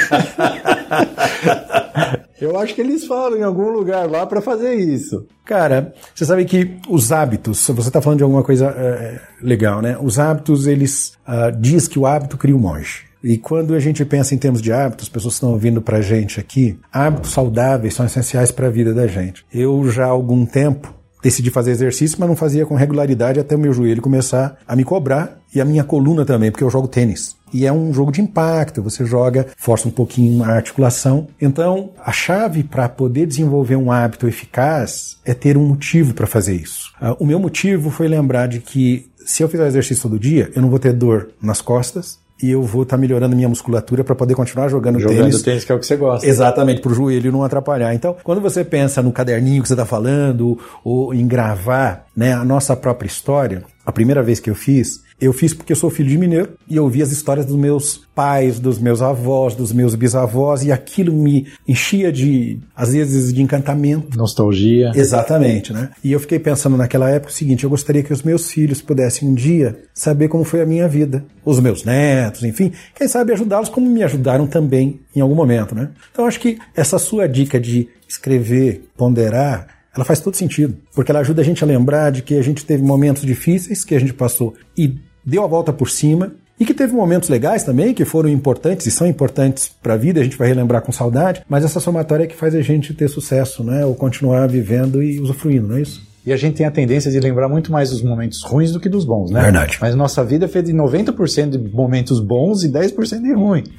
Eu acho que eles falam em algum lugar lá para fazer isso. Cara, você sabe que os hábitos, você está falando de alguma coisa é, legal, né? Os hábitos, eles ah, diz que o hábito cria o monge. E quando a gente pensa em termos de hábitos, as pessoas estão ouvindo pra gente aqui, hábitos saudáveis são essenciais para a vida da gente. Eu já há algum tempo decidi fazer exercício, mas não fazia com regularidade até o meu joelho começar a me cobrar e a minha coluna também, porque eu jogo tênis. E é um jogo de impacto, você joga, força um pouquinho a articulação. Então, a chave para poder desenvolver um hábito eficaz é ter um motivo para fazer isso. Ah, o meu motivo foi lembrar de que se eu fizer exercício todo dia, eu não vou ter dor nas costas e eu vou estar melhorando minha musculatura para poder continuar jogando, Jogando tênis tênis, que é o que você gosta. Exatamente, para o joelho não atrapalhar. Então, quando você pensa no caderninho que você está falando, ou em gravar né, a nossa própria história, a primeira vez que eu fiz, eu fiz porque eu sou filho de mineiro e eu ouvi as histórias dos meus pais, dos meus avós, dos meus bisavós, e aquilo me enchia de, às vezes, de encantamento. Nostalgia. Exatamente, né? E eu fiquei pensando naquela época o seguinte: eu gostaria que os meus filhos pudessem um dia saber como foi a minha vida, os meus netos, enfim, quem sabe ajudá-los como me ajudaram também em algum momento, né? Então acho que essa sua dica de escrever, ponderar, ela faz todo sentido, porque ela ajuda a gente a lembrar de que a gente teve momentos difíceis que a gente passou e deu a volta por cima. E que teve momentos legais também, que foram importantes e são importantes para a vida, a gente vai relembrar com saudade, mas essa somatória é que faz a gente ter sucesso, né? Ou continuar vivendo e usufruindo, não é isso? E a gente tem a tendência de lembrar muito mais dos momentos ruins do que dos bons, né? Verdade. Mas nossa vida é feita de 90% de momentos bons e 10% de ruim.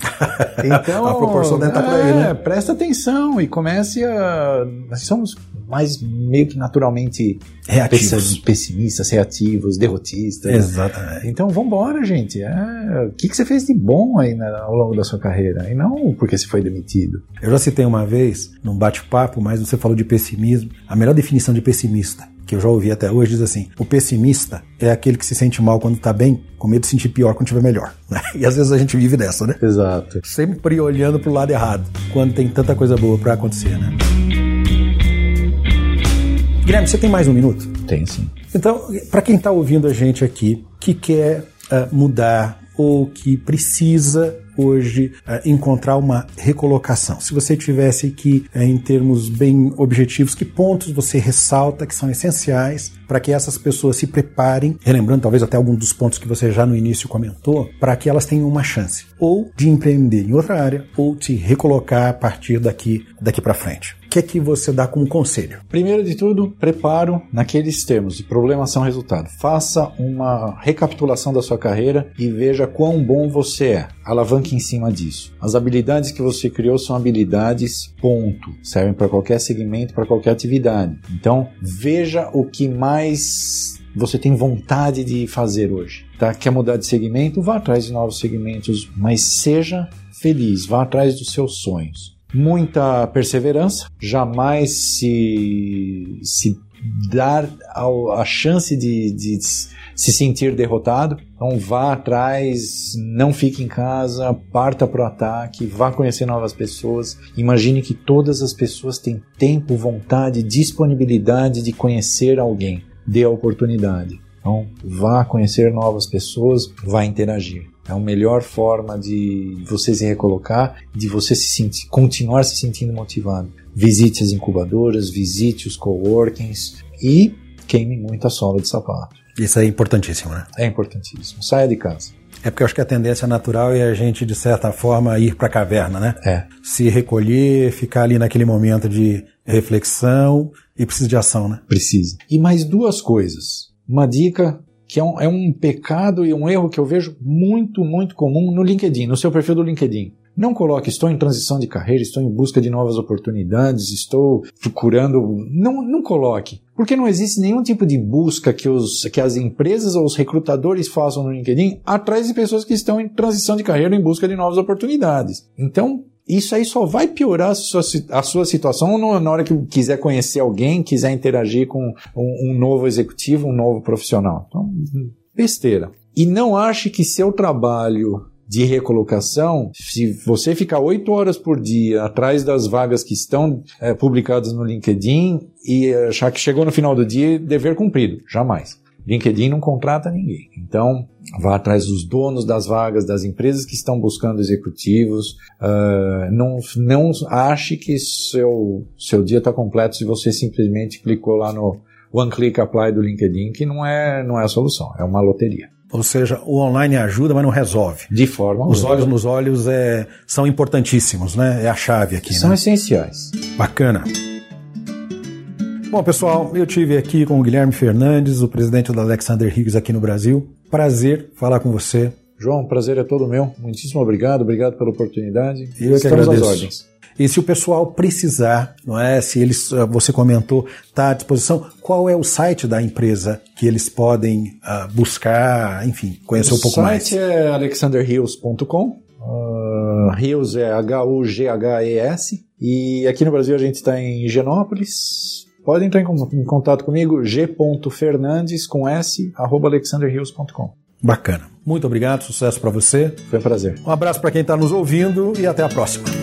Então, A proporção deve estar por aí, né? Presta atenção e comece a. Nós somos mais meio que naturalmente Reativos. pessi- pessimistas, reativos, derrotistas. Exatamente. Então vambora, gente. É, O que, que você fez de bom aí na- ao longo da sua carreira? E não porque você foi demitido. Eu já citei uma vez, num bate-papo, mas você falou de pessimismo. A melhor definição de pessimista que eu já ouvi até hoje diz assim: o pessimista é aquele que se sente mal quando está bem, com medo de sentir pior quando estiver melhor. né? E às vezes a gente vive dessa, né? Exato. Sempre olhando pro lado errado, quando tem tanta coisa boa para acontecer, né? Guilherme, você tem mais um minuto? Tem sim. Então, para quem está ouvindo a gente aqui, que quer ah, mudar ou que precisa hoje uh, encontrar uma recolocação. Se você tivesse aqui, uh, em termos bem objetivos, que pontos você ressalta que são essenciais para que essas pessoas se preparem, relembrando talvez até algum dos pontos que você já no início comentou, para que elas tenham uma chance ou de empreender em outra área ou de recolocar a partir daqui daqui para frente. Que é que você dá como conselho? Primeiro de tudo, preparo naqueles termos de problema são resultado. Faça uma recapitulação da sua carreira e veja quão bom você é. Alavanque em cima disso. As habilidades que você criou são habilidades ponto, servem para qualquer segmento, para qualquer atividade. Então, veja o que mais você tem vontade de fazer hoje. Tá? Quer mudar de segmento? Vá atrás de novos segmentos, mas seja feliz, vá atrás dos seus sonhos. Muita perseverança, jamais se, se dar a chance de, de se sentir derrotado. Então vá atrás, não fique em casa, parta para o ataque, vá conhecer novas pessoas. Imagine que todas as pessoas têm tempo, vontade, disponibilidade de conhecer alguém. Dê a oportunidade. Então vá conhecer novas pessoas, vá interagir. É a melhor forma de você se recolocar, de você se sentir, continuar se sentindo motivado. Visite as incubadoras, visite os coworkings e queime muita sola de sapato. Isso é importantíssimo, né? É importantíssimo. Saia de casa. É porque eu acho que a tendência natural é a gente, de certa forma, ir para a caverna, né? É. Se recolher, ficar ali naquele momento de reflexão e precisa de ação, né? Precisa. E mais duas coisas. Uma dica que é um, é um pecado e um erro que eu vejo muito, muito comum no LinkedIn, no seu perfil do LinkedIn. Não coloque, estou em transição de carreira, estou em busca de novas oportunidades, estou procurando. Não, não coloque. Porque não existe nenhum tipo de busca que, os, que as empresas ou os recrutadores façam no LinkedIn atrás de pessoas que estão em transição de carreira em busca de novas oportunidades. Então, isso aí só vai piorar a sua, a sua situação na hora que quiser conhecer alguém, quiser interagir com um, um novo executivo, um novo profissional. Então, besteira. E não ache que seu trabalho de recolocação, se você ficar oito horas por dia atrás das vagas que estão é, publicadas no LinkedIn e achar que chegou no final do dia, dever cumprido. Jamais. LinkedIn não contrata ninguém. Então, vá atrás dos donos das vagas, das empresas que estão buscando executivos. Uh, não, não ache que seu, seu dia está completo se você simplesmente clicou lá no One Click Apply do LinkedIn, que não é, não é a solução, é uma loteria. Ou seja, o online ajuda, mas não resolve. De forma Os olhos nos olhos é, são importantíssimos, né? É a chave aqui. São né? essenciais. Bacana. Bom, pessoal, eu tive aqui com o Guilherme Fernandes, o presidente da Alexander Higgs aqui no Brasil. Prazer falar com você. João, prazer é todo meu. Muitíssimo obrigado, obrigado pela oportunidade. Eu Estamos que agradeço. às ordens. E se o pessoal precisar, não é? Se eles, ah, você comentou, está à disposição. Qual é o site da empresa que eles podem uh, buscar, enfim, conhecer o um pouco mais? O site é alexanderhills.com. Uh, Hills é H-U-G-H-E-S. E aqui no Brasil a gente está em Higienópolis. Pode entrar em contato comigo, g.fernandes com s, arroba alexanderhills.com. Bacana. Muito obrigado, sucesso para você. Foi um prazer. Um abraço para quem está nos ouvindo e até a próxima.